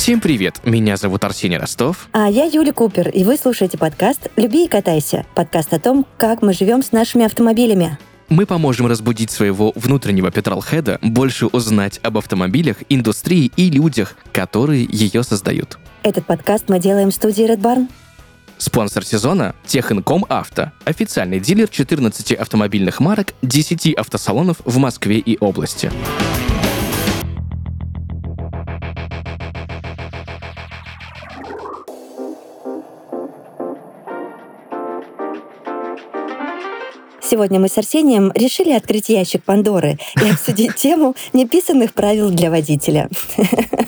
Всем привет, меня зовут Арсений Ростов. А я Юля Купер, и вы слушаете подкаст «Люби и катайся». Подкаст о том, как мы живем с нашими автомобилями. Мы поможем разбудить своего внутреннего петролхеда, больше узнать об автомобилях, индустрии и людях, которые ее создают. Этот подкаст мы делаем в студии Red Barn. Спонсор сезона – Техинком Авто, официальный дилер 14 автомобильных марок, 10 автосалонов в Москве и области. Сегодня мы с Арсением решили открыть ящик Пандоры и обсудить тему неписанных правил для водителя.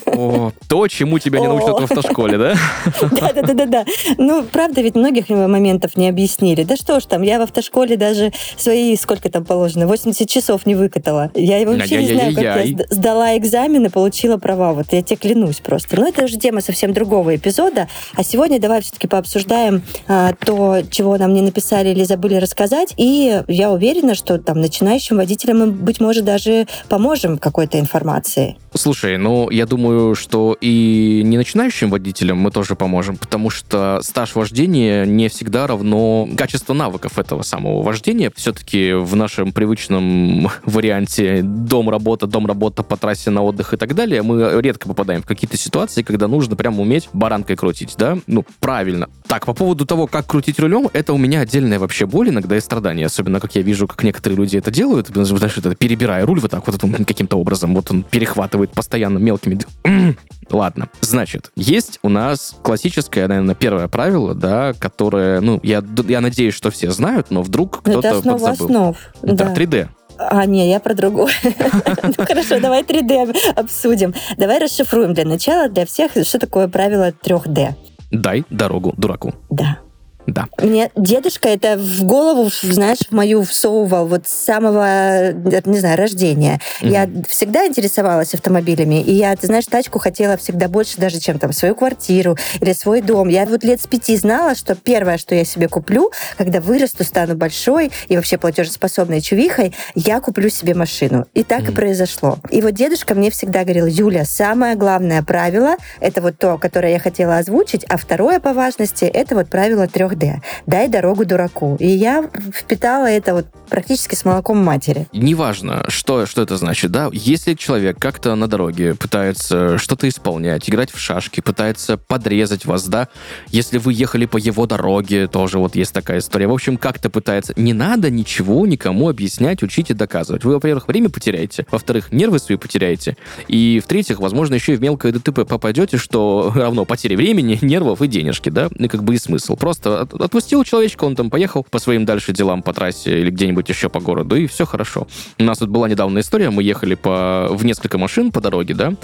О, то, чему тебя не научат в автошколе, да? Да-да-да-да. Ну, правда, ведь многих моментов не объяснили. Да что ж там, я в автошколе даже свои, сколько там положено, 80 часов не выкатала. Я вообще не знаю, как я сдала экзамен и получила права. Вот я тебе клянусь просто. Но это уже тема совсем другого эпизода. А сегодня давай все-таки пообсуждаем а, то, чего нам не написали или забыли рассказать, и я уверена, что там начинающим водителям мы, быть может, даже поможем какой-то информации. Слушай, ну, я думаю, что и не начинающим водителям мы тоже поможем, потому что стаж вождения не всегда равно качество навыков этого самого вождения. Все-таки в нашем привычном варианте дом-работа, дом-работа по трассе на отдых и так далее, мы редко попадаем в какие-то ситуации, когда нужно прям уметь баранкой крутить, да? Ну, правильно. Так, по поводу того, как крутить рулем, это у меня отдельная вообще боль иногда и страдания, особенно как я вижу, как некоторые люди это делают, знаешь, это перебирая руль вот так вот каким-то образом, вот он перехватывает постоянно мелкими... Ладно, значит, есть у нас классическое, наверное, первое правило, да, которое, ну, я, я надеюсь, что все знают, но вдруг кто-то подзабыл. основ. Да, 3D. А, не, я про другое. Ну хорошо, давай 3D обсудим. Давай расшифруем для начала для всех, что такое правило 3D. Дай дорогу дураку. Да. Да. Мне дедушка это в голову, знаешь, в мою всовывал вот с самого, не знаю, рождения. Mm-hmm. Я всегда интересовалась автомобилями, и я, ты знаешь, тачку хотела всегда больше даже, чем там свою квартиру или свой дом. Я вот лет с пяти знала, что первое, что я себе куплю, когда вырасту, стану большой и вообще платежеспособной чувихой, я куплю себе машину. И так mm-hmm. и произошло. И вот дедушка мне всегда говорил, Юля, самое главное правило, это вот то, которое я хотела озвучить, а второе по важности, это вот правило трех 4D. Дай дорогу дураку. И я впитала это вот практически с молоком матери. Неважно, что, что это значит, да? Если человек как-то на дороге пытается что-то исполнять, играть в шашки, пытается подрезать вас, да? Если вы ехали по его дороге, тоже вот есть такая история. В общем, как-то пытается. Не надо ничего никому объяснять, учить и доказывать. Вы, во-первых, время потеряете, во-вторых, нервы свои потеряете, и в-третьих, возможно, еще и в мелкое ДТП попадете, что равно потере времени, нервов и денежки, да? И как бы и смысл. Просто отпустил человечка, он там поехал по своим дальше делам по трассе или где-нибудь еще по городу, и все хорошо. У нас тут была недавно история, мы ехали по, в несколько машин по дороге, да,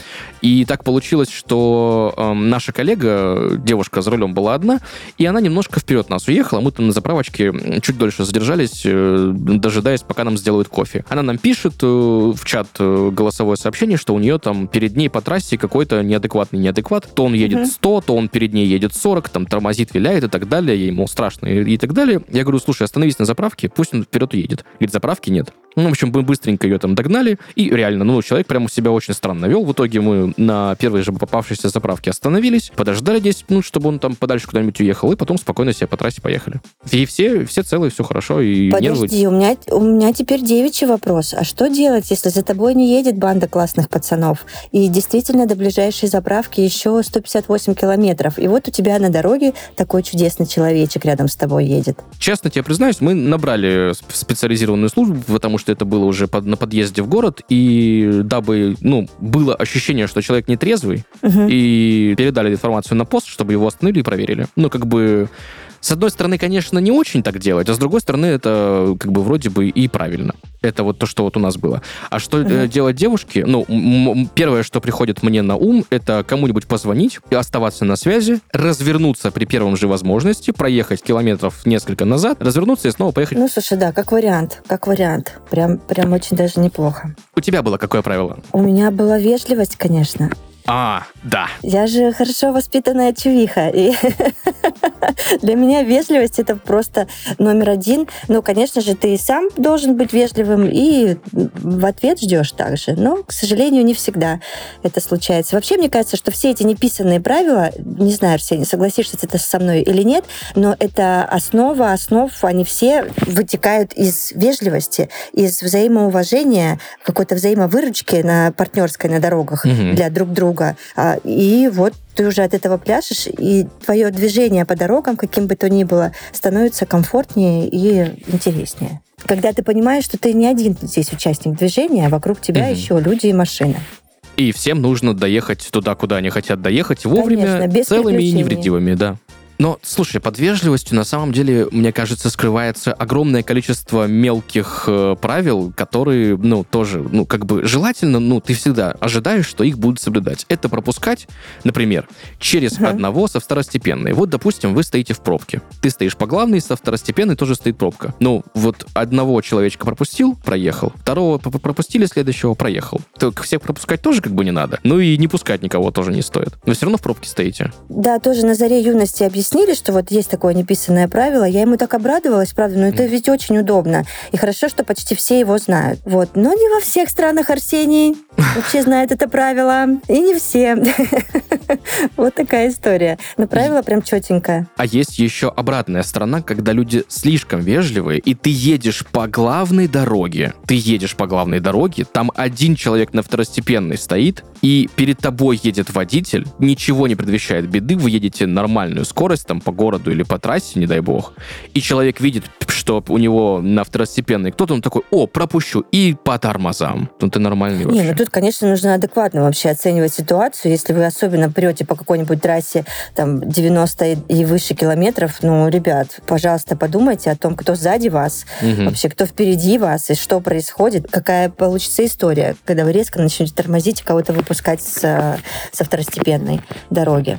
и так получилось, что э, наша коллега, девушка за рулем была одна, и она немножко вперед нас уехала, мы там на заправочке чуть дольше задержались, э, дожидаясь, пока нам сделают кофе. Она нам пишет э, в чат э, голосовое сообщение, что у нее там перед ней по трассе какой-то неадекватный неадекват, то он едет 100, то он перед ней едет 40, там тормозит, виляет и так далее, мол, страшно и так далее. Я говорю, слушай, остановись на заправке, пусть он вперед уедет. Говорит, заправки нет. Ну, в общем, мы быстренько ее там догнали, и реально, ну, человек прямо себя очень странно вел. В итоге мы на первой же попавшейся заправке остановились, подождали 10 минут, чтобы он там подальше куда-нибудь уехал, и потом спокойно себе по трассе поехали. И все, все целые, все хорошо. И Подожди, нервы... у меня, у меня теперь девичий вопрос. А что делать, если за тобой не едет банда классных пацанов, и действительно до ближайшей заправки еще 158 километров, и вот у тебя на дороге такой чудесный человечек рядом с тобой едет? Честно тебе признаюсь, мы набрали специализированную службу, потому что что это было уже под, на подъезде в город, и дабы, ну, было ощущение, что человек нетрезвый, угу. и передали информацию на пост, чтобы его остановили и проверили. Ну, как бы с одной стороны, конечно, не очень так делать, а с другой стороны, это как бы вроде бы и правильно. Это вот то, что вот у нас было. А что uh-huh. делать девушки? Ну, первое, что приходит мне на ум, это кому-нибудь позвонить, оставаться на связи, развернуться при первом же возможности, проехать километров несколько назад, развернуться и снова поехать. Ну, слушай, да, как вариант, как вариант. Прям, прям очень даже неплохо. У тебя было какое правило? У меня была вежливость, конечно. А, да. Я же хорошо воспитанная чувиха. И для меня вежливость это просто номер один. Ну, конечно же, ты сам должен быть вежливым и в ответ ждешь также. Но, к сожалению, не всегда это случается. Вообще, мне кажется, что все эти неписанные правила, не знаю, Арсений, согласишься ты со мной или нет, но это основа основ, они все вытекают из вежливости, из взаимоуважения, какой-то взаимовыручки на партнерской на дорогах угу. для друг друга. А, и вот ты уже от этого пляшешь, и твое движение по дорогам, каким бы то ни было, становится комфортнее и интереснее. Когда ты понимаешь, что ты не один здесь участник движения, а вокруг тебя угу. еще люди и машины. И всем нужно доехать туда, куда они хотят доехать, вовремя, Конечно, целыми и невредимыми, да. Но, слушай, под вежливостью на самом деле, мне кажется, скрывается огромное количество мелких э, правил, которые, ну, тоже, ну, как бы желательно, ну, ты всегда ожидаешь, что их будут соблюдать. Это пропускать, например, через uh-huh. одного со второстепенной. Вот, допустим, вы стоите в пробке. Ты стоишь по главной, со второстепенной тоже стоит пробка. Ну, вот одного человечка пропустил, проехал. Второго пропустили, следующего проехал. Так всех пропускать тоже как бы не надо. Ну и не пускать никого тоже не стоит. Но все равно в пробке стоите. Да, тоже на заре юности объяснил объяснили, что вот есть такое неписанное правило, я ему так обрадовалась, правда, но это ведь очень удобно. И хорошо, что почти все его знают. Вот. Но не во всех странах Арсений вообще знает это правило. И не все. Вот такая история. Но правило прям четенькое. А есть еще обратная сторона, когда люди слишком вежливые, и ты едешь по главной дороге. Ты едешь по главной дороге, там один человек на второстепенной стоит, и перед тобой едет водитель, ничего не предвещает беды, вы едете нормальную скорость там по городу или по трассе, не дай бог, и человек видит, что у него на второстепенной кто-то, он такой, о, пропущу, и по тормозам. Ну, ты нормальный вообще. Не, ну тут, конечно, нужно адекватно вообще оценивать ситуацию. Если вы особенно прете по какой-нибудь трассе там 90 и выше километров, ну, ребят, пожалуйста, подумайте о том, кто сзади вас, угу. вообще, кто впереди вас, и что происходит, какая получится история, когда вы резко начнете тормозить и кого-то выпускать с, со второстепенной дороги.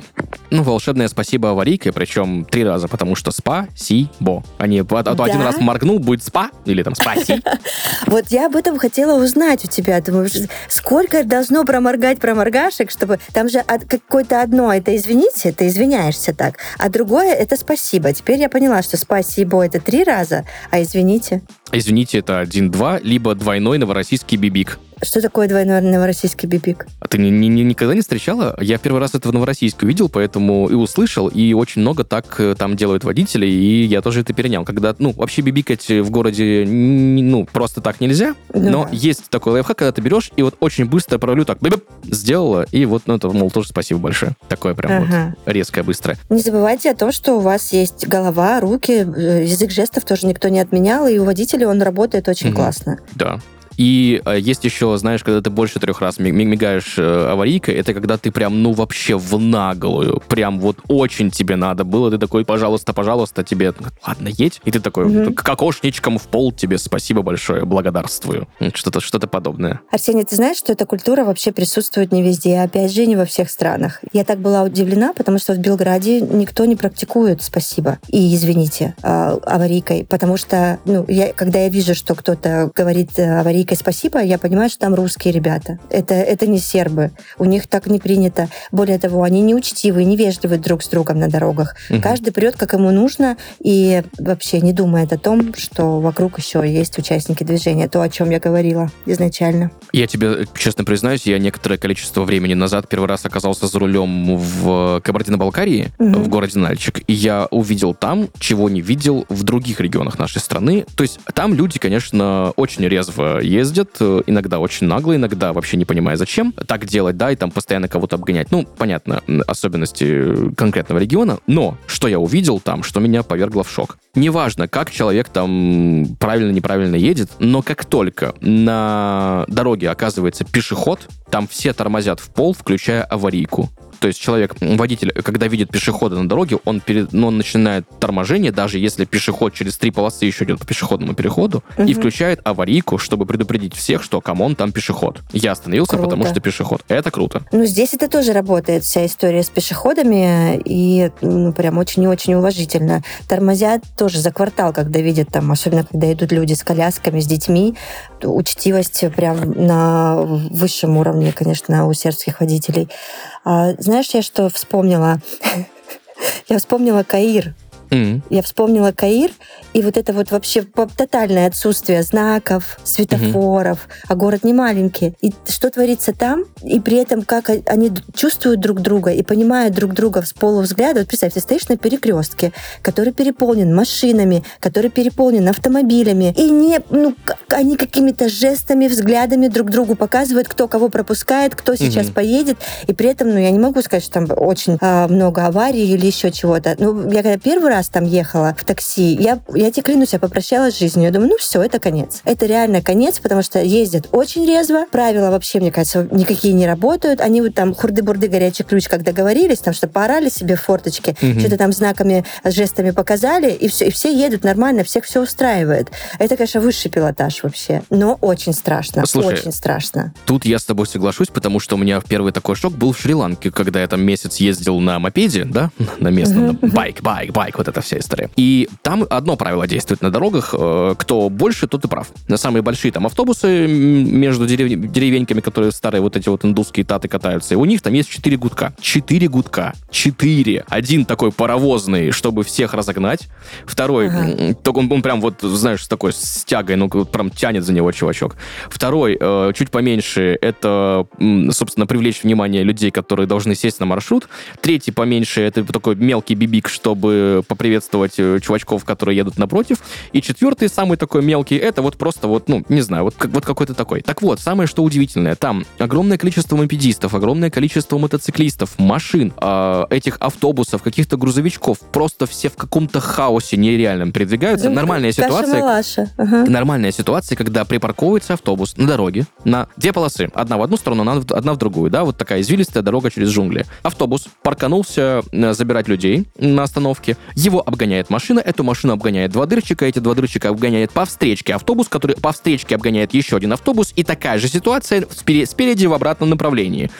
Ну, волшебное спасибо аварийке, причем три раза, потому что спа, си, бо. Они, а то да? один раз моргнул, будет спа, или там спаси. Вот я об этом хотела узнать у тебя. Думаю, сколько должно проморгать проморгашек, чтобы... Там же какое-то одно, это извините, ты извиняешься так, а другое это спасибо. Теперь я поняла, что спасибо это три раза, а извините. Извините, это один-два, либо двойной новороссийский бибик. Что такое двойной новороссийский бибик? А ты ни, ни, никогда не встречала? Я первый раз это в Новороссийске увидел, поэтому и услышал, и очень много так э, там делают водители, и я тоже это перенял. Когда, ну, вообще бибикать в городе, ну, просто так нельзя, да. но есть такой лайфхак, когда ты берешь и вот очень быстро провалю так, бибип, сделала, и вот, ну, это, мол, тоже спасибо большое. Такое прям ага. вот резкое, быстрое. Не забывайте о том, что у вас есть голова, руки, э, язык жестов тоже никто не отменял, и у водителя он работает очень угу. классно. Да. И э, есть еще, знаешь, когда ты больше трех раз мигаешь э, аварийкой, это когда ты прям, ну, вообще в наглую, прям вот очень тебе надо было, ты такой, пожалуйста, пожалуйста, тебе, ладно, едь, и ты такой, mm-hmm. кокошничком в пол тебе спасибо большое, благодарствую. Что-то что подобное. Арсений, ты знаешь, что эта культура вообще присутствует не везде, а опять же, не во всех странах. Я так была удивлена, потому что в Белграде никто не практикует спасибо и извините э, аварийкой, потому что, ну, я, когда я вижу, что кто-то говорит аварийкой великое спасибо, я понимаю, что там русские ребята. Это, это не сербы. У них так не принято. Более того, они не учтивые, не вежливы друг с другом на дорогах. Угу. Каждый прет, как ему нужно, и вообще не думает о том, что вокруг еще есть участники движения. То, о чем я говорила изначально. Я тебе честно признаюсь, я некоторое количество времени назад первый раз оказался за рулем в Кабардино-Балкарии, угу. в городе Нальчик, и я увидел там, чего не видел в других регионах нашей страны. То есть там люди, конечно, очень резво ездят, э, иногда очень нагло, иногда вообще не понимая зачем так делать, да, и там постоянно кого-то обгонять. Ну, понятно, особенности конкретного региона, но что я увидел там, что меня повергло в шок. Неважно, как человек там правильно-неправильно едет, но как только на дороге оказывается пешеход, там все тормозят в пол, включая аварийку. То есть человек, водитель, когда видит пешехода на дороге, он, перед, ну, он начинает торможение, даже если пешеход через три полосы еще идет по пешеходному переходу, угу. и включает аварийку, чтобы предупредить всех, что come on, там пешеход. Я остановился, круто. потому что пешеход. Это круто. Ну, здесь это тоже работает, вся история с пешеходами, и ну, прям очень и очень уважительно. Тормозят тоже за квартал, когда видят там, особенно когда идут люди с колясками, с детьми, учтивость прям на высшем уровне, конечно, у сербских водителей. А, знаешь, я что вспомнила? Я вспомнила Каир. Mm-hmm. Я вспомнила Каир, и вот это вот вообще тотальное отсутствие знаков, светофоров, mm-hmm. а город не маленький. И что творится там, и при этом как они чувствуют друг друга и понимают друг друга с полувзгляда. Вот представь, ты стоишь на перекрестке, который переполнен машинами, который переполнен автомобилями, и не, ну, они какими-то жестами, взглядами друг другу показывают, кто кого пропускает, кто сейчас mm-hmm. поедет, и при этом, ну, я не могу сказать, что там очень а, много аварий или еще чего-то. Ну, я когда первый раз раз там ехала в такси, я, я тебе клянусь, я попрощалась с жизнью. Я думаю, ну все, это конец. Это реально конец, потому что ездят очень резво. Правила вообще, мне кажется, никакие не работают. Они вот там хурды-бурды, горячий ключ, как договорились, там что поорали себе в форточке, угу. что-то там знаками, жестами показали, и все, и все едут нормально, всех все устраивает. Это, конечно, высший пилотаж вообще. Но очень страшно. Слушай, очень страшно. Тут я с тобой соглашусь, потому что у меня первый такой шок был в Шри-Ланке, когда я там месяц ездил на мопеде, да, на местном, байк, байк, байк, вот эта вся история. И там одно правило действует на дорогах. Э, кто больше, тот и прав. На самые большие там автобусы между дерев... деревеньками, которые старые вот эти вот индусские таты катаются, и у них там есть четыре гудка. Четыре гудка. Четыре. Один такой паровозный, чтобы всех разогнать. Второй, ага. только он, он прям вот, знаешь, с такой стягой, ну, прям тянет за него чувачок. Второй, э, чуть поменьше, это, собственно, привлечь внимание людей, которые должны сесть на маршрут. Третий поменьше, это такой мелкий бибик, чтобы поприветствовать э, чувачков, которые едут напротив. И четвертый, самый такой мелкий, это вот просто вот, ну, не знаю, вот, как, вот какой-то такой. Так вот, самое что удивительное, там огромное количество мопедистов, огромное количество мотоциклистов, машин, э, этих автобусов, каких-то грузовичков, просто все в каком-то хаосе нереальном передвигаются. Да, нормальная ситуация. Ага. Нормальная ситуация, когда припарковывается автобус на дороге на две полосы. Одна в одну сторону, одна в другую, да, вот такая извилистая дорога через джунгли. Автобус парканулся э, забирать людей на остановке. Его обгоняет машина, эту машину обгоняет два дырчика, эти два дырчика обгоняет по встречке автобус, который по встречке обгоняет еще один автобус, и такая же ситуация спереди в обратном направлении.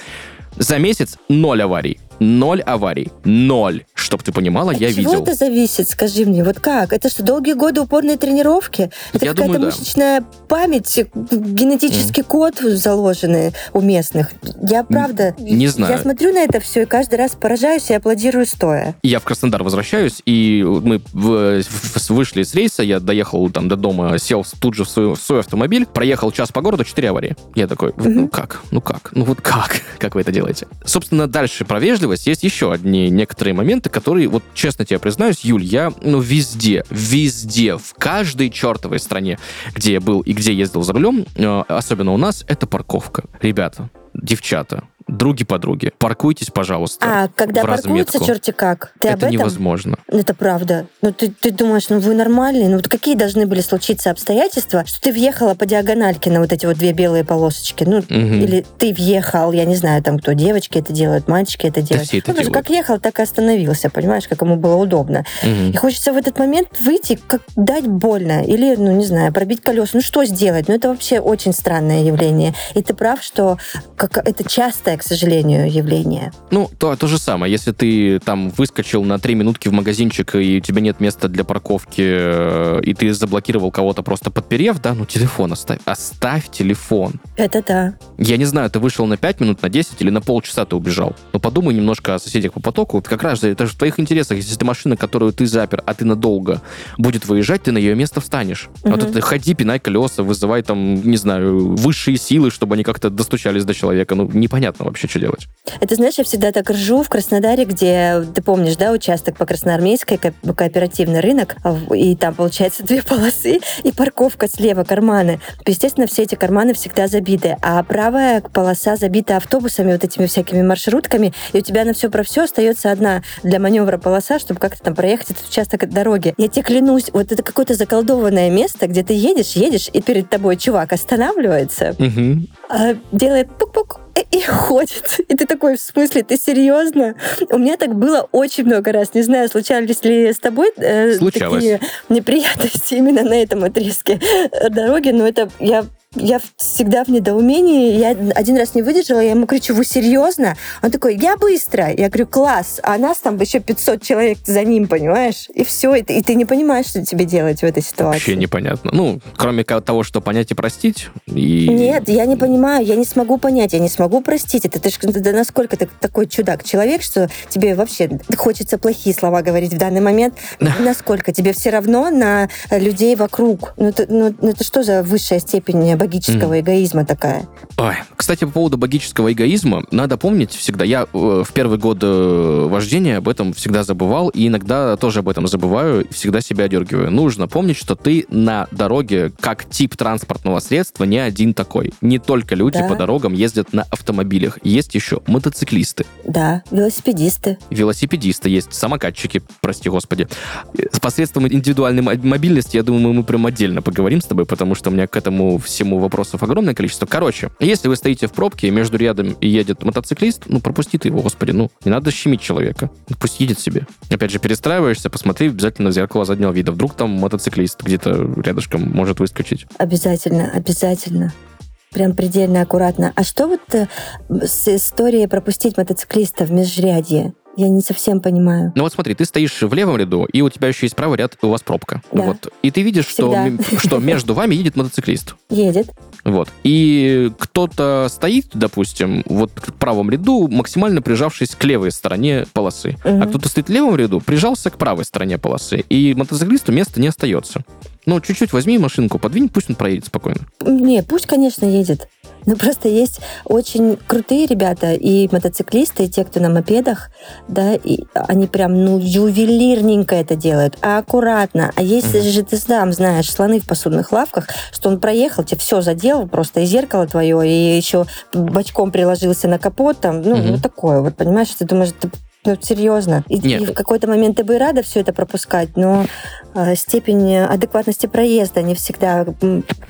За месяц ноль аварий. Ноль аварий. Ноль. Чтоб ты понимала, От я чего видел. это зависит, скажи мне? Вот как? Это что, долгие годы упорной тренировки? Это какая-то да. мышечная память, генетический mm. код заложенный у местных? Я правда... Не знаю. Я смотрю на это все и каждый раз поражаюсь и аплодирую стоя. Я в Краснодар возвращаюсь, и мы в, в, вышли с рейса, я доехал там до дома, сел тут же в свой, в свой автомобиль, проехал час по городу, четыре аварии. Я такой, ну как? Ну как? Ну вот как? Как вы это делаете? Собственно, дальше про вежливость справедливость, есть еще одни некоторые моменты, которые, вот честно тебе признаюсь, Юль, я, ну, везде, везде, в каждой чертовой стране, где я был и где ездил за рулем, э, особенно у нас, это парковка. Ребята, девчата, други подруги, паркуйтесь, пожалуйста. А когда паркуются, черти как? Ты это невозможно. Это правда. Ну ты, ты думаешь, ну вы нормальные? Ну вот какие должны были случиться обстоятельства, что ты въехала по диагональке на вот эти вот две белые полосочки? Ну, угу. или ты въехал, я не знаю, там кто, девочки это делают, мальчики это делают. Да все это ну, делают. как ехал, так и остановился, понимаешь, как ему было удобно. Угу. И хочется в этот момент выйти, как дать больно, или, ну не знаю, пробить колеса. Ну что сделать? Ну это вообще очень странное явление. И ты прав, что как это частое к сожалению, явление. Ну, то, то же самое. Если ты там выскочил на три минутки в магазинчик, и у тебя нет места для парковки, э, и ты заблокировал кого-то просто подперев, да, ну телефон оставь. Оставь телефон. Это да. Я не знаю, ты вышел на 5 минут, на 10 или на полчаса ты убежал. Но подумай немножко о соседях по потоку. Как раз это же в твоих интересах. Если ты машина, которую ты запер, а ты надолго будет выезжать, ты на ее место встанешь. Угу. А то ты ходи, пинай колеса, вызывай там, не знаю, высшие силы, чтобы они как-то достучались до человека. Ну, непонятно вообще, что делать. Это, знаешь, я всегда так ржу в Краснодаре, где, ты помнишь, да, участок по Красноармейской, ко- кооперативный рынок, а и там, получается, две полосы и парковка слева, карманы. Естественно, все эти карманы всегда забиты, а правая полоса забита автобусами, вот этими всякими маршрутками, и у тебя на все про все остается одна для маневра полоса, чтобы как-то там проехать этот участок дороги. Я тебе клянусь, вот это какое-то заколдованное место, где ты едешь, едешь, и перед тобой чувак останавливается, угу. делает пук-пук, и ходит. И ты такой, в смысле, ты серьезно? У меня так было очень много раз. Не знаю, случались ли с тобой э, такие неприятности именно на этом отрезке дороги, но это я я всегда в недоумении. Я один раз не выдержала, я ему кричу, вы серьезно? Он такой, я быстро. Я говорю, класс. А нас там еще 500 человек за ним, понимаешь? И все. И ты, и ты не понимаешь, что тебе делать в этой ситуации. Вообще непонятно. Ну, кроме того, что понять и простить. И... Нет, я не понимаю. Я не смогу понять. Я не смогу простить. Это ты, да насколько ты такой чудак-человек, что тебе вообще хочется плохие слова говорить в данный момент. Насколько тебе все равно на людей вокруг. Ну, это, ну, это что за высшая степень богического mm. эгоизма такая. Ой, кстати, по поводу богического эгоизма, надо помнить всегда, я э, в первый год э, вождения об этом всегда забывал, и иногда тоже об этом забываю, всегда себя одергиваю. Нужно помнить, что ты на дороге, как тип транспортного средства, не один такой. Не только люди да. по дорогам ездят на автомобилях, есть еще мотоциклисты. Да, велосипедисты. Велосипедисты есть, самокатчики, прости господи. С посредством индивидуальной мобильности, я думаю, мы прям отдельно поговорим с тобой, потому что у меня к этому всему тему вопросов огромное количество. Короче, если вы стоите в пробке, между рядом едет мотоциклист, ну, пропусти ты его, господи, ну, не надо щемить человека. Пусть едет себе. Опять же, перестраиваешься, посмотри обязательно в зеркало заднего вида. Вдруг там мотоциклист где-то рядышком может выскочить. Обязательно, обязательно. Прям предельно аккуратно. А что вот э, с историей пропустить мотоциклиста в межрядье? Я не совсем понимаю. Ну вот смотри, ты стоишь в левом ряду, и у тебя еще есть правый ряд, и у вас пробка. Да. Вот. И ты видишь, что, что между вами едет мотоциклист. Едет. Вот. И кто-то стоит, допустим, вот в правом ряду, максимально прижавшись к левой стороне полосы. Угу. А кто-то стоит в левом ряду, прижался к правой стороне полосы. И мотоциклисту места не остается. Ну, чуть-чуть возьми машинку, подвинь, пусть он проедет спокойно. Не, пусть, конечно, едет. Но просто есть очень крутые ребята, и мотоциклисты, и те, кто на мопедах, да, и они прям, ну, ювелирненько это делают, а аккуратно. А если угу. же ты сам знаешь, слоны в посудных лавках, что он проехал, тебе все задел, просто и зеркало твое, и еще бочком приложился на капот, там, ну, угу. вот такое, вот, понимаешь, ты думаешь, ты ну, серьезно. И, и в какой-то момент ты бы и рада все это пропускать, но э, степень адекватности проезда не всегда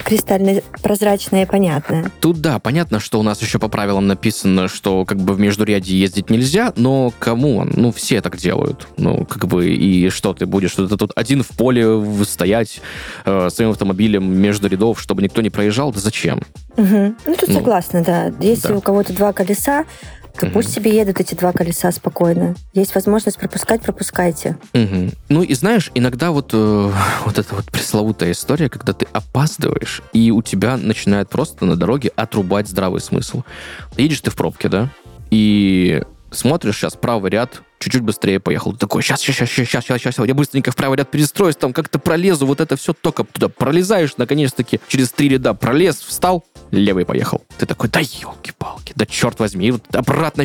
кристально прозрачная и понятная. Тут да, понятно, что у нас еще по правилам написано, что как бы в междуряде ездить нельзя, но кому? Ну, все так делают. Ну, как бы, и что ты будешь? Ты тут один в поле стоять э, своим автомобилем между рядов, чтобы никто не проезжал? Да зачем? Угу. Ну, тут ну, согласна, да. Если да. у кого-то два колеса, то угу. пусть себе едут эти два колеса спокойно. Есть возможность пропускать, пропускайте. Угу. Ну и знаешь, иногда вот, э, вот эта вот пресловутая история, когда ты опаздываешь, и у тебя начинает просто на дороге отрубать здравый смысл. Едешь ты в пробке, да? И смотришь сейчас правый ряд, чуть-чуть быстрее поехал. Ты такой, сейчас, сейчас, сейчас, сейчас, сейчас, сейчас, я быстренько в правый ряд перестроюсь, там как-то пролезу, вот это все, только туда пролезаешь, наконец-таки, через три ряда пролез, встал, левый поехал. Ты такой, да елки-палки, да черт возьми, вот обратно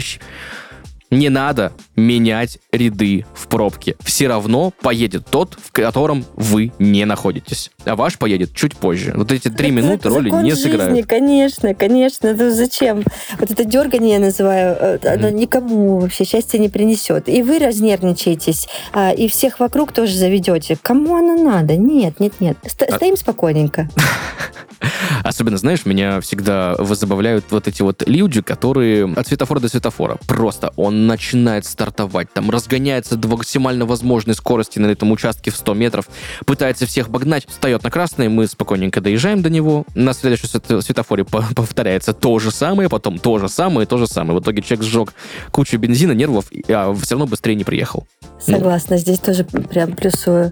не надо менять ряды в пробке. Все равно поедет тот, в котором вы не находитесь. А ваш поедет чуть позже. Вот эти три это минуты роли не жизни, сыграют. Конечно, конечно. Это зачем? Вот это дергание я называю, mm-hmm. оно никому вообще счастья не принесет. И вы разнервничаетесь, а, и всех вокруг тоже заведете. Кому оно надо? Нет, нет, нет. А стоим а... спокойненько. Особенно, знаешь, меня всегда забавляют вот эти вот люди, которые от светофора до светофора. Просто он начинает стартовать, там разгоняется до максимально возможной скорости на этом участке в 100 метров, пытается всех обогнать, встает на красный, мы спокойненько доезжаем до него, на следующем светофоре повторяется то же самое, потом то же самое, то же самое. В итоге человек сжег кучу бензина, нервов, а все равно быстрее не приехал. Согласна, ну. здесь тоже прям плюсую.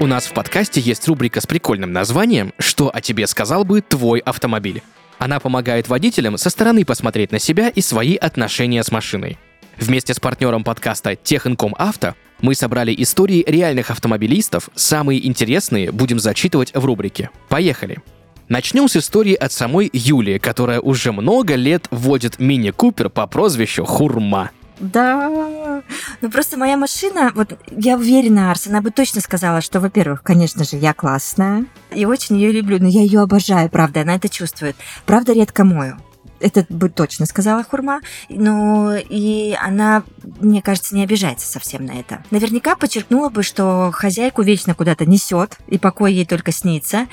У нас в подкасте есть рубрика с прикольным названием «Что о тебе сказал бы твой автомобиль?». Она помогает водителям со стороны посмотреть на себя и свои отношения с машиной. Вместе с партнером подкаста Техинком Авто мы собрали истории реальных автомобилистов, самые интересные будем зачитывать в рубрике. Поехали! Начнем с истории от самой Юлии, которая уже много лет водит мини-купер по прозвищу Хурма. Да. Ну просто моя машина, вот я уверена, Арс, она бы точно сказала, что, во-первых, конечно же, я классная и очень ее люблю, но я ее обожаю, правда, она это чувствует. Правда, редко мою. Это бы точно сказала Хурма. Но и она, мне кажется, не обижается совсем на это. Наверняка подчеркнула бы, что хозяйку вечно куда-то несет, и покой ей только снится,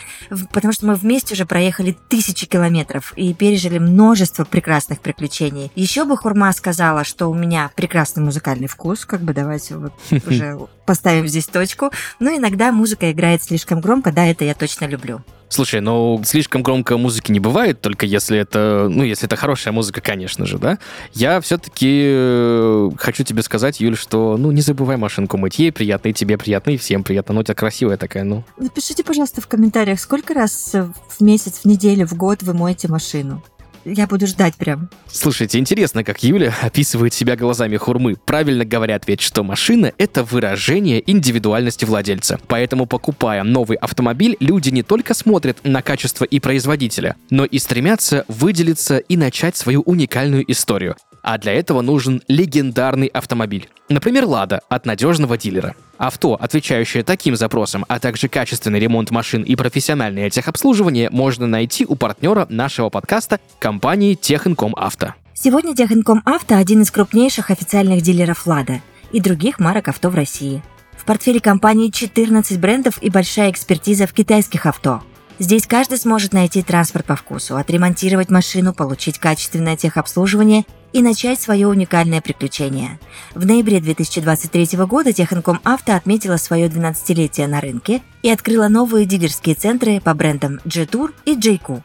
потому что мы вместе уже проехали тысячи километров и пережили множество прекрасных приключений. Еще бы Хурма сказала, что у меня прекрасный музыкальный вкус, как бы давайте вот уже поставим здесь точку. Но иногда музыка играет слишком громко, да, это я точно люблю. Слушай, ну слишком громко музыки не бывает, только если это, ну, если это хорошая музыка, конечно же, да. Я все-таки э, хочу тебе сказать, Юль, что, ну, не забывай машинку мыть. Ей приятно, и тебе приятно, и всем приятно. Ну, у тебя красивая такая, ну. Напишите, пожалуйста, в комментариях, сколько раз в месяц, в неделю, в год вы моете машину? Я буду ждать прям. Слушайте, интересно, как Юля описывает себя глазами хурмы. Правильно говорят ведь, что машина — это выражение индивидуальности владельца. Поэтому, покупая новый автомобиль, люди не только смотрят на качество и производителя, но и стремятся выделиться и начать свою уникальную историю а для этого нужен легендарный автомобиль. Например, «Лада» от надежного дилера. Авто, отвечающее таким запросам, а также качественный ремонт машин и профессиональное техобслуживание можно найти у партнера нашего подкаста компании Техинком Авто. Сегодня Техинком Авто – один из крупнейших официальных дилеров «Лада» и других марок авто в России. В портфеле компании 14 брендов и большая экспертиза в китайских авто – Здесь каждый сможет найти транспорт по вкусу, отремонтировать машину, получить качественное техобслуживание и начать свое уникальное приключение. В ноябре 2023 года Техинком Авто отметила свое 12-летие на рынке и открыла новые дилерские центры по брендам G-Tour и JQ.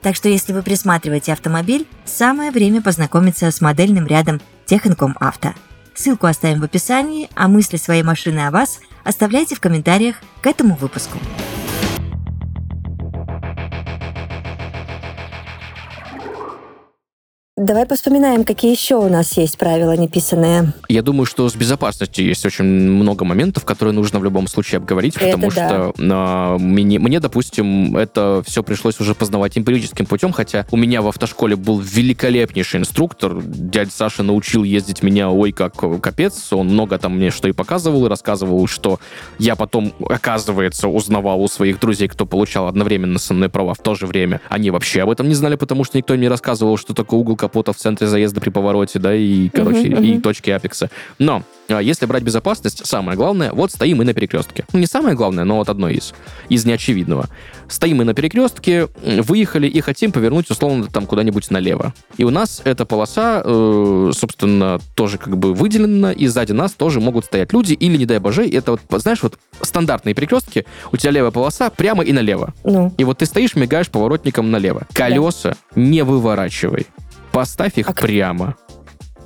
Так что если вы присматриваете автомобиль, самое время познакомиться с модельным рядом Техинком Авто. Ссылку оставим в описании, а мысли своей машины о вас оставляйте в комментариях к этому выпуску. Давай вспоминаем, какие еще у нас есть правила неписанные. Я думаю, что с безопасностью есть очень много моментов, которые нужно в любом случае обговорить, это потому да. что э, мне, мне, допустим, это все пришлось уже познавать эмпирическим путем, хотя у меня в автошколе был великолепнейший инструктор. Дядя Саша научил ездить меня, ой, как капец. Он много там мне что и показывал, и рассказывал, что я потом, оказывается, узнавал у своих друзей, кто получал одновременно со мной права в то же время. Они вообще об этом не знали, потому что никто им не рассказывал, что такое угол капота в центре заезда при повороте, да, и, короче, uh-huh, uh-huh. и точки апекса. Но а, если брать безопасность, самое главное, вот стоим мы на перекрестке. Ну, не самое главное, но вот одно из, из неочевидного. Стоим мы на перекрестке, выехали и хотим повернуть, условно, там куда-нибудь налево. И у нас эта полоса, э, собственно, тоже как бы выделена, и сзади нас тоже могут стоять люди, или, не дай боже, это вот, знаешь, вот стандартные перекрестки, у тебя левая полоса прямо и налево. Ну. И вот ты стоишь, мигаешь поворотником налево. Колеса да. не выворачивай. Поставь их а прямо.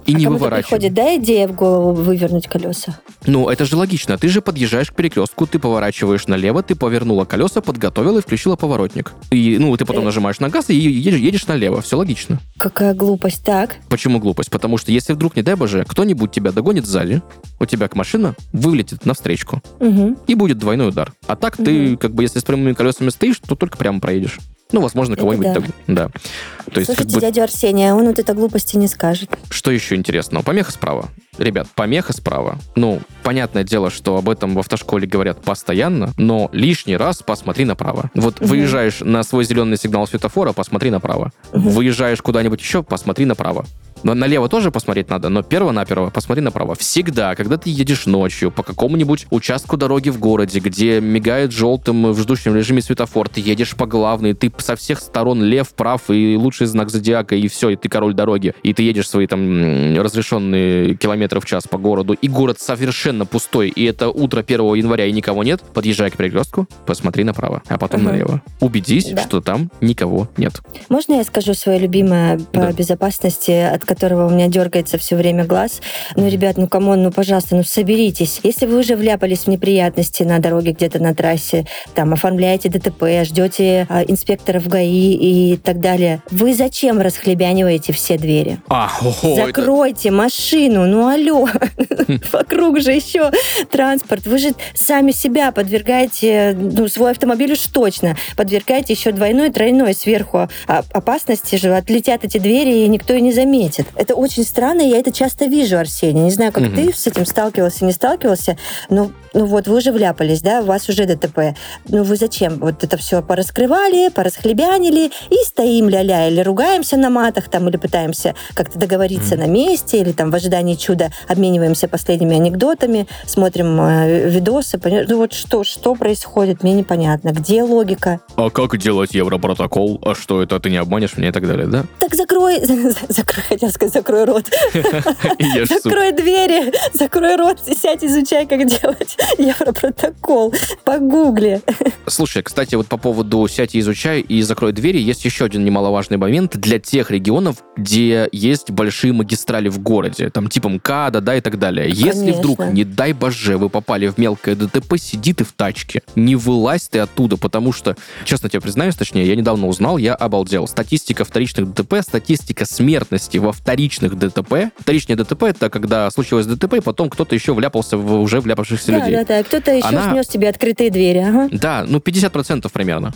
И а не выворачивай. приходит, да, идея в голову вывернуть колеса? Ну, это же логично. Ты же подъезжаешь к перекрестку, ты поворачиваешь налево, ты повернула колеса, подготовила и включила поворотник. И, ну, ты потом э... нажимаешь на газ и едешь, едешь налево. Все логично. Какая глупость, так? Почему глупость? Потому что если вдруг, не дай боже, кто-нибудь тебя догонит сзади, у тебя к машина вылетит навстречку. Угу. И будет двойной удар. А так угу. ты, как бы, если с прямыми колесами стоишь, то только прямо проедешь. Ну, возможно, кого-нибудь... Да. да. То есть, Слушайте, как бы... дядю Арсения, он вот это глупости не скажет. Что еще интересного? Помеха справа. Ребят, помеха справа. Ну, понятное дело, что об этом в автошколе говорят постоянно, но лишний раз посмотри направо. Вот угу. выезжаешь на свой зеленый сигнал светофора, посмотри направо. Угу. Выезжаешь куда-нибудь еще, посмотри направо. Но налево тоже посмотреть надо, но перво-наперво посмотри направо. Всегда, когда ты едешь ночью по какому-нибудь участку дороги в городе, где мигает желтым в ждущем режиме светофор, ты едешь по главной, ты со всех сторон лев, прав и лучший знак зодиака, и все, и ты король дороги. И ты едешь свои там разрешенные километры в час по городу, и город совершенно пустой, и это утро 1 января, и никого нет, подъезжай к перекрестку, посмотри направо, а потом угу. налево. Убедись, да. что там никого нет. Можно я скажу свое любимое по да. безопасности, от которого у меня дергается все время глаз? Ну, ребят, ну, come on, ну, пожалуйста, ну, соберитесь. Если вы уже вляпались в неприятности на дороге где-то на трассе, там, оформляете ДТП, ждете а, инспектора инспекторов ГАИ и так далее. Вы зачем расхлебяниваете все двери? А, ого, Закройте это... машину, ну алло, вокруг же еще транспорт. Вы же сами себя подвергаете, ну, свой автомобиль уж точно, подвергаете еще двойной, тройной сверху опасности же, отлетят эти двери, и никто и не заметит. Светит. Это очень странно, я это часто вижу, Арсений. Не знаю, как угу. ты с этим сталкивался, не сталкивался, но ну вот вы уже вляпались, да, у вас уже ДТП. Ну вы зачем? Вот это все пораскрывали, порасхлебянили и стоим ля-ля, или ругаемся на матах там, или пытаемся как-то договориться mm. на месте, или там в ожидании чуда обмениваемся последними анекдотами, смотрим э, видосы. Ну вот что, что происходит, мне непонятно. Где логика? А как делать европротокол? А что это, ты не обманешь меня и так далее, да? Так закрой, закрой, хотел сказать, закрой рот. Закрой двери, закрой рот, сядь, изучай, как делать. Европротокол. Погугли. Слушай, кстати, вот по поводу «сядь и изучай» и «закрой двери» есть еще один немаловажный момент для тех регионов, где есть большие магистрали в городе, там типа МКАДа, да, и так далее. Если вдруг, не дай боже, вы попали в мелкое ДТП, сиди ты в тачке, не вылазь ты оттуда, потому что, честно тебе признаюсь, точнее, я недавно узнал, я обалдел. Статистика вторичных ДТП, статистика смертности во вторичных ДТП. Вторичные ДТП — это когда случилось ДТП, и потом кто-то еще вляпался в уже вляпавшихся да, людей. Да, да, кто-то еще Она... снес тебе открытые двери. Ага. Да, ну 50% примерно.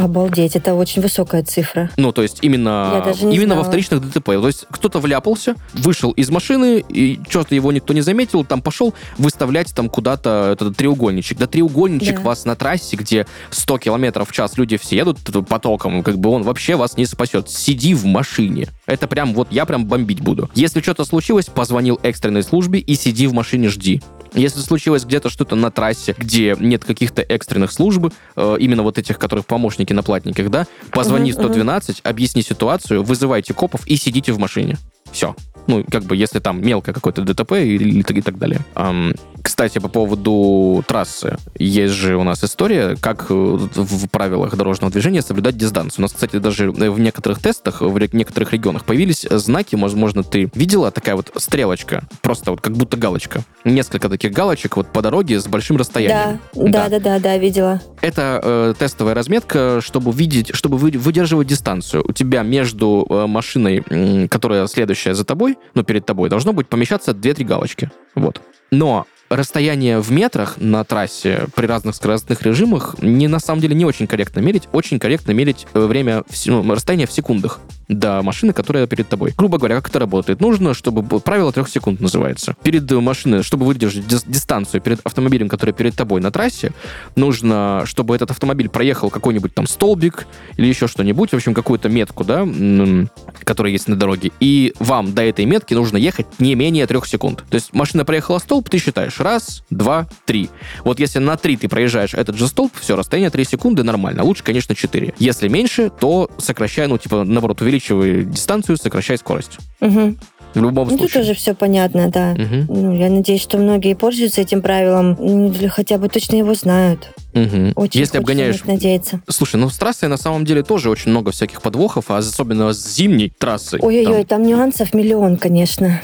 Обалдеть, это очень высокая цифра. Ну, то есть именно, именно во вторичных ДТП. То есть кто-то вляпался, вышел из машины, и что-то его никто не заметил, там пошел выставлять там куда-то этот треугольничек. Да треугольничек да. вас на трассе, где 100 километров в час люди все едут потоком, как бы он вообще вас не спасет. Сиди в машине. Это прям вот я прям бомбить буду. Если что-то случилось, позвонил экстренной службе и сиди в машине, жди. Если случилось где-то что-то на трассе, где нет каких-то экстренных служб, э, именно вот этих, которых помощники на платниках, да, позвони 112, объясни ситуацию, вызывайте копов и сидите в машине. Все. Ну, как бы, если там мелкое какое-то ДТП и, и, и так далее. Um, кстати, по поводу трассы. Есть же у нас история, как э, в правилах дорожного движения соблюдать дистанцию. У нас, кстати, даже в некоторых тестах, в некоторых регионах появились знаки, возможно, ты видела такая вот стрелочка, просто вот как будто галочка. Несколько таких галочек вот по дороге с большим расстоянием. Да, да, да, да, да, видела. Это э, тестовая разметка, чтобы видеть, чтобы выдерживать дистанцию. У тебя между э, машиной, э, которая следующая за тобой, ну, перед тобой, должно быть помещаться 2-3 галочки. Вот. Но расстояние в метрах на трассе при разных скоростных режимах не на самом деле не очень корректно мерить. Очень корректно мерить э, время, ну, расстояние в секундах до машины, которая перед тобой. Грубо говоря, как это работает? Нужно, чтобы правило трех секунд называется. Перед машиной, чтобы выдержать дистанцию перед автомобилем, который перед тобой на трассе, нужно, чтобы этот автомобиль проехал какой-нибудь там столбик или еще что-нибудь, в общем, какую-то метку, да, которая есть на дороге, и вам до этой метки нужно ехать не менее трех секунд. То есть машина проехала столб, ты считаешь раз, два, три. Вот если на три ты проезжаешь этот же столб, все, расстояние 3 секунды нормально. Лучше, конечно, 4. Если меньше, то сокращай, ну, типа, наоборот, увеличивай увеличивай дистанцию, сокращай скорость. Угу. В любом ну, случае. Тут тоже все понятно, да. Угу. Ну, я надеюсь, что многие пользуются этим правилом, ну, или хотя бы точно его знают. Угу. Очень Если обгоняешь... надеяться. Слушай, ну с трассой на самом деле тоже очень много всяких подвохов, а особенно с зимней трассой. Ой-ой-ой, там... там нюансов миллион, конечно.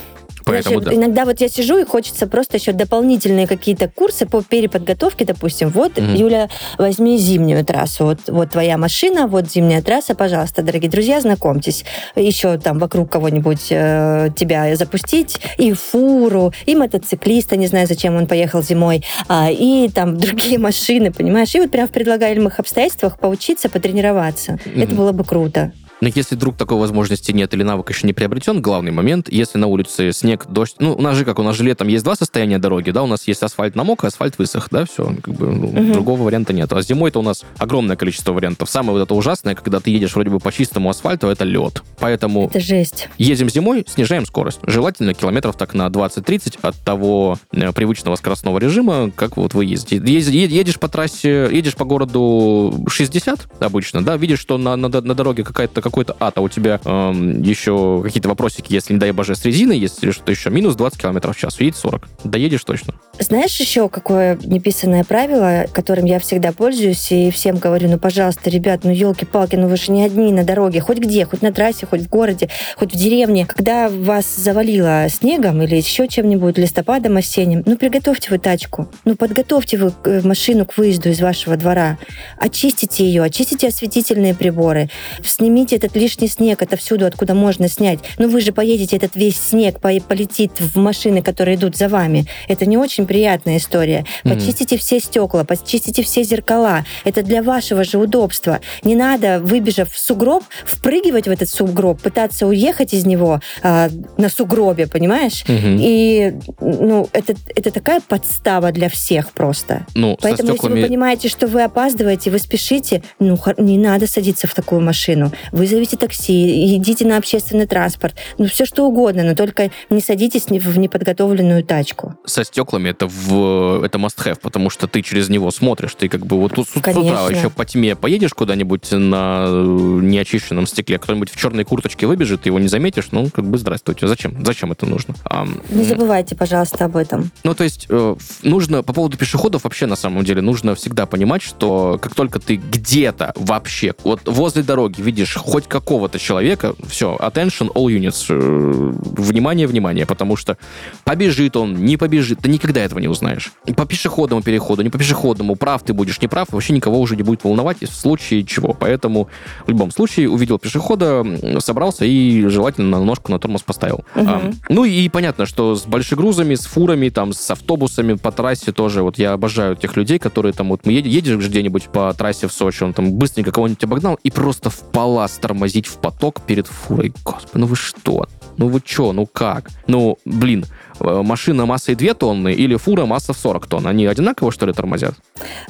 Поэтому, Знаешь, да. Иногда вот я сижу и хочется просто еще дополнительные какие-то курсы по переподготовке, допустим. Вот, mm Юля, возьми зимнюю трассу. Вот, вот твоя машина, вот зимняя трасса, пожалуйста, дорогие друзья, знакомьтесь. Еще там вокруг кого-нибудь э, тебя запустить, и фуру, и мотоциклиста, не знаю, зачем он поехал зимой, а, и там другие машины, понимаешь? И вот прям в предлагаемых обстоятельствах поучиться, потренироваться. mm Это было бы круто. Но если вдруг такой возможности нет или навык еще не приобретен, главный момент, если на улице снег, дождь, ну, у нас же как, у нас же летом есть два состояния дороги, да, у нас есть асфальт намок, а асфальт высох, да, все, как бы, ну, угу. другого варианта нет. А зимой-то у нас огромное количество вариантов. Самое вот это ужасное, когда ты едешь вроде бы по чистому асфальту, это лед. Поэтому... Это жесть. Едем зимой, снижаем скорость. Желательно километров так на 20-30 от того э, привычного скоростного режима, как вот вы ездите. Едешь по трассе, едешь по городу 60 обычно, да, видишь, что на, на, на дороге какая-то какой-то ад, а у тебя эм, еще какие-то вопросики, если, не дай боже, с резиной есть или что-то еще, минус 20 км в час, едет 40. Доедешь точно. Знаешь еще какое неписанное правило, которым я всегда пользуюсь и всем говорю, ну, пожалуйста, ребят, ну, елки-палки, ну, вы же не одни на дороге, хоть где, хоть на трассе, хоть в городе, хоть в деревне. Когда вас завалило снегом или еще чем-нибудь, листопадом осенним, ну, приготовьте вы тачку, ну, подготовьте вы э, машину к выезду из вашего двора, очистите ее, очистите осветительные приборы, снимите этот лишний снег отовсюду, откуда можно снять. Ну вы же поедете, этот весь снег полетит в машины, которые идут за вами. Это не очень приятная история. Почистите mm-hmm. все стекла, почистите все зеркала. Это для вашего же удобства. Не надо, выбежав в сугроб, впрыгивать в этот сугроб, пытаться уехать из него а, на сугробе, понимаешь? Mm-hmm. И ну, это, это такая подстава для всех просто. Ну, Поэтому, стеклами... если вы понимаете, что вы опаздываете, вы спешите, ну, не надо садиться в такую машину. Вызовите такси, идите на общественный транспорт. Ну, все что угодно, но только не садитесь в неподготовленную тачку. Со стеклами это, в, это must have, потому что ты через него смотришь, ты как бы вот тут с, утра еще по тьме поедешь куда-нибудь на неочищенном стекле, кто-нибудь в черной курточке выбежит, ты его не заметишь, ну, как бы здравствуйте. Зачем? Зачем это нужно? А, не забывайте, пожалуйста, об этом. Ну, то есть э, нужно, по поводу пешеходов вообще на самом деле, нужно всегда понимать, что как только ты где-то вообще, вот возле дороги видишь хоть какого-то человека, все, attention all units, э, внимание, внимание, потому что побежит он, не побежит, ты никогда этого не узнаешь. По пешеходному переходу, не по пешеходному, прав ты будешь, не прав, вообще никого уже не будет волновать в случае чего. Поэтому в любом случае увидел пешехода, собрался и желательно на ножку на тормоз поставил. Угу. А, ну и понятно, что с большегрузами, с фурами, там, с автобусами по трассе тоже, вот я обожаю тех людей, которые там, вот мы едем, едешь где-нибудь по трассе в Сочи, он там быстренько кого-нибудь обогнал и просто в палас тормозить в поток перед фурой. Господи, ну вы что? Ну вы что? Ну как? Ну, блин, Э, машина массой 2 тонны или фура масса в 40 тонн? Они одинаково, что ли, тормозят?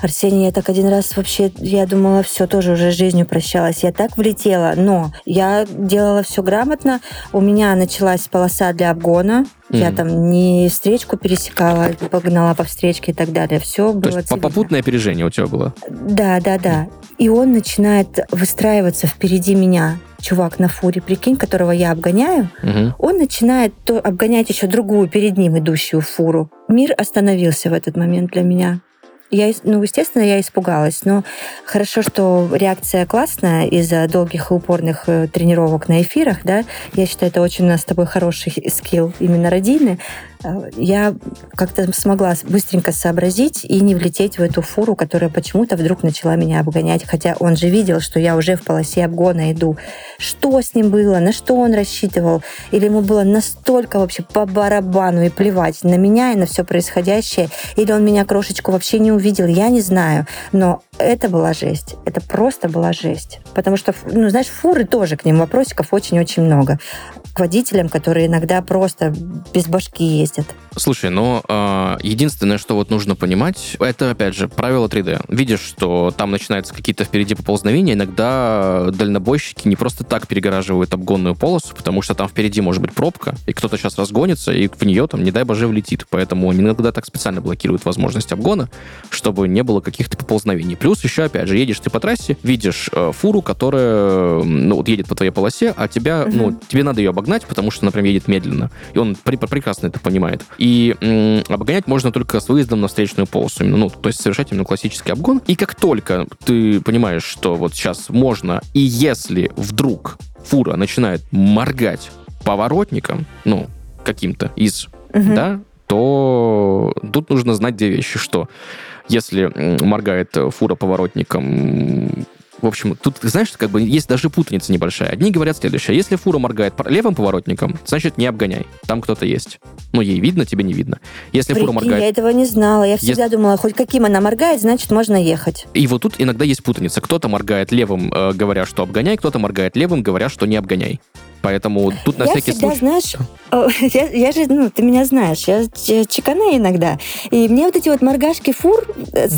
Арсений, я так один раз вообще, я думала, все, тоже уже с жизнью прощалась. Я так влетела, но я делала все грамотно. У меня началась полоса для обгона. Mm. Я там не встречку пересекала, погнала по встречке и так далее. Все было То есть цивильно. попутное опережение у тебя было? Да, да, да. И он начинает выстраиваться впереди меня чувак на фуре, прикинь, которого я обгоняю, угу. он начинает то обгонять еще другую перед ним идущую фуру. Мир остановился в этот момент для меня. Я, ну, естественно, я испугалась, но хорошо, что реакция классная из-за долгих и упорных э, тренировок на эфирах, да. Я считаю, это очень у нас с тобой хороший скилл именно родильный. Э, я как-то смогла быстренько сообразить и не влететь в эту фуру, которая почему-то вдруг начала меня обгонять, хотя он же видел, что я уже в полосе обгона иду. Что с ним было, на что он рассчитывал? Или ему было настолько вообще по барабану и плевать на меня и на все происходящее? Или он меня крошечку вообще не увидел? Я не знаю. Но это была жесть. Это просто была жесть. Потому что, ну, знаешь, фуры тоже к ним вопросиков очень-очень много. К водителям, которые иногда просто без башки ездят. Слушай, но э, единственное, что вот нужно понимать, это, опять же, правило 3D. Видишь, что там начинаются какие-то впереди поползновения, иногда дальнобойщики не просто так перегораживают обгонную полосу, потому что там впереди может быть пробка, и кто-то сейчас разгонится, и в нее там, не дай боже, влетит. Поэтому они иногда так специально блокируют возможность обгона, чтобы не было каких-то поползновений. Плюс еще, опять же, едешь ты по трассе, видишь э, фуру, которая, ну, вот едет по твоей полосе, а тебя, uh-huh. ну, тебе надо ее обогнать, потому что, например, едет медленно. И он при- прекрасно это понимает. И м- обгонять можно только с выездом на встречную полосу. Именно, ну, то есть совершать именно классический обгон. И как только ты понимаешь, что вот сейчас можно, и если вдруг фура начинает моргать поворотником, ну, каким-то из, uh-huh. да, то тут нужно знать две вещи, что если моргает фура поворотником в общем, тут, знаешь, как бы есть даже путаница небольшая. Одни говорят следующее. Если фура моргает левым поворотником, значит, не обгоняй. Там кто-то есть. Ну, ей видно, тебе не видно. Если Прикинь, фура моргает... я этого не знала. Я всегда Если... думала, хоть каким она моргает, значит, можно ехать. И вот тут иногда есть путаница. Кто-то моргает левым, э, говоря, что обгоняй, кто-то моргает левым, говоря, что не обгоняй. Поэтому тут на я всякий всегда, случай... знаешь, я, я же, ну, ты меня знаешь, я чекана иногда. И мне вот эти вот моргашки фур э,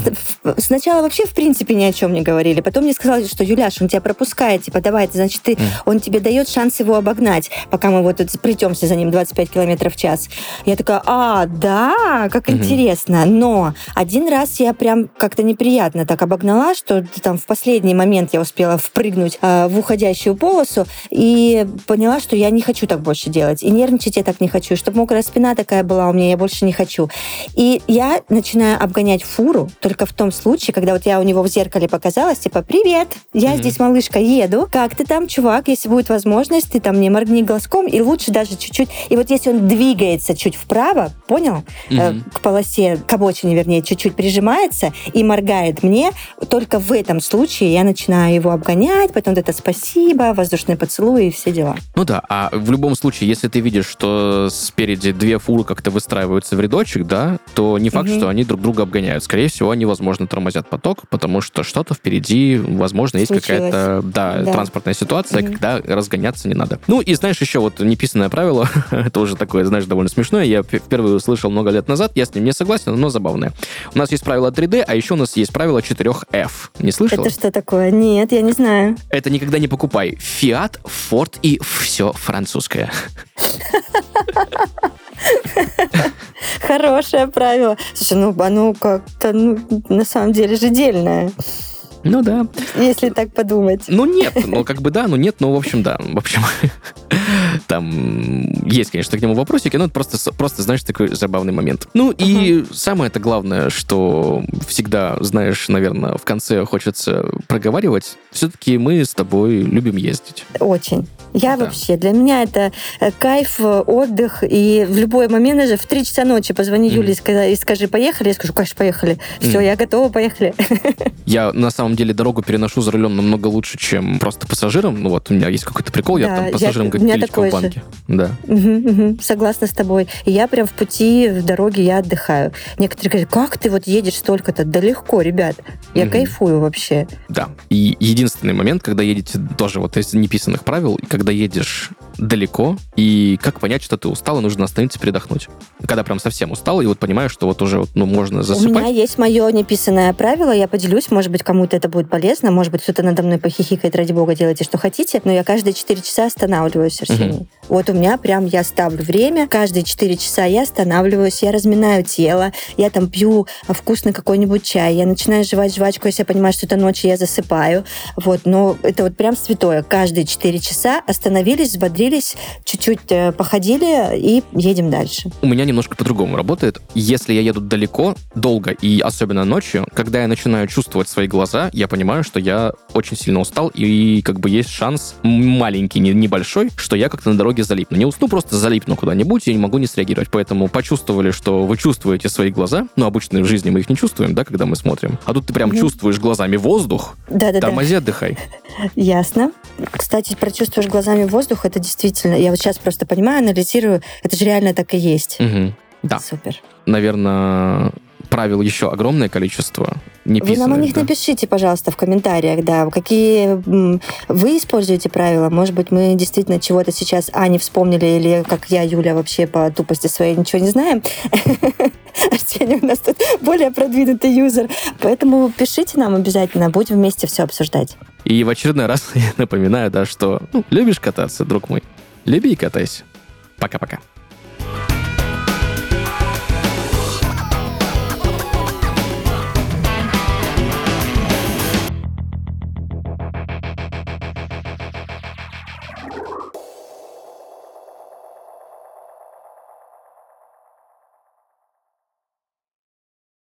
сначала вообще в принципе ни о чем не говорили. Потом мне сказали, что Юляш, он тебя пропускает, типа, давай, значит, ты, он тебе дает шанс его обогнать, пока мы вот плетемся за ним 25 километров в час. Я такая, а, да, как интересно. Но один раз я прям как-то неприятно так обогнала, что там в последний момент я успела впрыгнуть э, в уходящую полосу и поняла, что я не хочу так больше делать. И нервничать я так не хочу. Чтобы мокрая спина такая была у меня, я больше не хочу. И я начинаю обгонять фуру только в том случае, когда вот я у него в зеркале показалась, типа, привет, я mm-hmm. здесь, малышка, еду. Как ты там, чувак? Если будет возможность, ты там не моргни глазком, и лучше даже чуть-чуть. И вот если он двигается чуть вправо, понял? Mm-hmm. Э, к полосе, к обочине, вернее, чуть-чуть прижимается и моргает мне, только в этом случае я начинаю его обгонять, потом вот это спасибо, воздушный поцелуй и все дела. Ну да, а в любом случае, если ты видишь, что спереди две фуры как-то выстраиваются в рядочек, да, то не факт, mm-hmm. что они друг друга обгоняют. Скорее всего, они, возможно, тормозят поток, потому что что-то впереди, возможно, есть какая-то да, да. транспортная ситуация, mm-hmm. когда разгоняться не надо. Ну и знаешь, еще вот неписанное правило, это уже такое, знаешь, довольно смешное, я впервые услышал много лет назад, я с ним не согласен, но забавное. У нас есть правило 3D, а еще у нас есть правило 4F. Не слышал? Это что такое? Нет, я не знаю. Это никогда не покупай. Fiat, Ford и все французское. Хорошее правило. Слушай, ну оно как-то ну, на самом деле же дельное. Ну да. Если так подумать. Ну нет, ну как бы да, ну нет, ну в общем да. В общем, там есть, конечно, к нему вопросики, но это просто, просто знаешь, такой забавный момент. Ну и самое это главное, что всегда, знаешь, наверное, в конце хочется проговаривать, все-таки мы с тобой любим ездить. Очень. Я да. вообще, для меня это э, кайф, отдых, и в любой момент даже в 3 часа ночи позвони mm. Юле и скажи, поехали, я скажу, конечно, поехали. Все, mm. я готова, поехали. Я на самом деле дорогу переношу за рулем намного лучше, чем просто пассажиром. Ну вот у меня есть какой-то прикол, да, я там пассажиром я, как пилечка в банке. Же. Да. Угу, угу, согласна с тобой. И я прям в пути, в дороге я отдыхаю. Некоторые говорят, как ты вот едешь столько-то? Да легко, ребят. Я угу. кайфую вообще. Да. И единственный момент, когда едете тоже вот из неписанных правил, когда едешь далеко, и как понять, что ты устал, и нужно остановиться передохнуть. Когда прям совсем устал, и вот понимаешь, что вот уже ну, можно засыпать. У меня есть мое неписанное правило, я поделюсь, может быть, кому-то это будет полезно, может быть, кто-то надо мной похихикает, ради бога, делайте, что хотите, но я каждые 4 часа останавливаюсь, Арсений. Угу. Вот у меня прям, я ставлю время, каждые 4 часа я останавливаюсь, я разминаю тело, я там пью вкусный какой-нибудь чай, я начинаю жевать жвачку, если я понимаю, что это ночью, я засыпаю. Вот, но это вот прям святое. Каждые 4 часа остановились, взбодрились, чуть-чуть э, походили и едем дальше. У меня немножко по-другому работает. Если я еду далеко, долго и особенно ночью, когда я начинаю чувствовать свои глаза, я понимаю, что я очень сильно устал и как бы есть шанс маленький, небольшой, что я как-то на дороге залипну. Не усну, просто залипну куда-нибудь и не могу не среагировать. Поэтому почувствовали, что вы чувствуете свои глаза. Ну, обычно в жизни мы их не чувствуем, да, когда мы смотрим. А тут ты прям mm чувствуешь глазами воздух. Да-да-да. Тормози, отдыхай. Ясно. Кстати, прочувствуешь глазами воздух, это действительно, я вот сейчас просто понимаю, анализирую, это же реально так и есть. Угу. Да. Супер. Наверное, правил еще огромное количество. Не вы нам о них да. напишите, пожалуйста, в комментариях, да, какие вы используете правила. Может быть, мы действительно чего-то сейчас, а, не вспомнили, или как я, Юля, вообще по тупости своей ничего не знаем. Арсений у нас тут более продвинутый юзер. Поэтому пишите нам обязательно, будем вместе все обсуждать. И в очередной раз я напоминаю, да, что ну, любишь кататься, друг мой, люби и катайся. Пока-пока.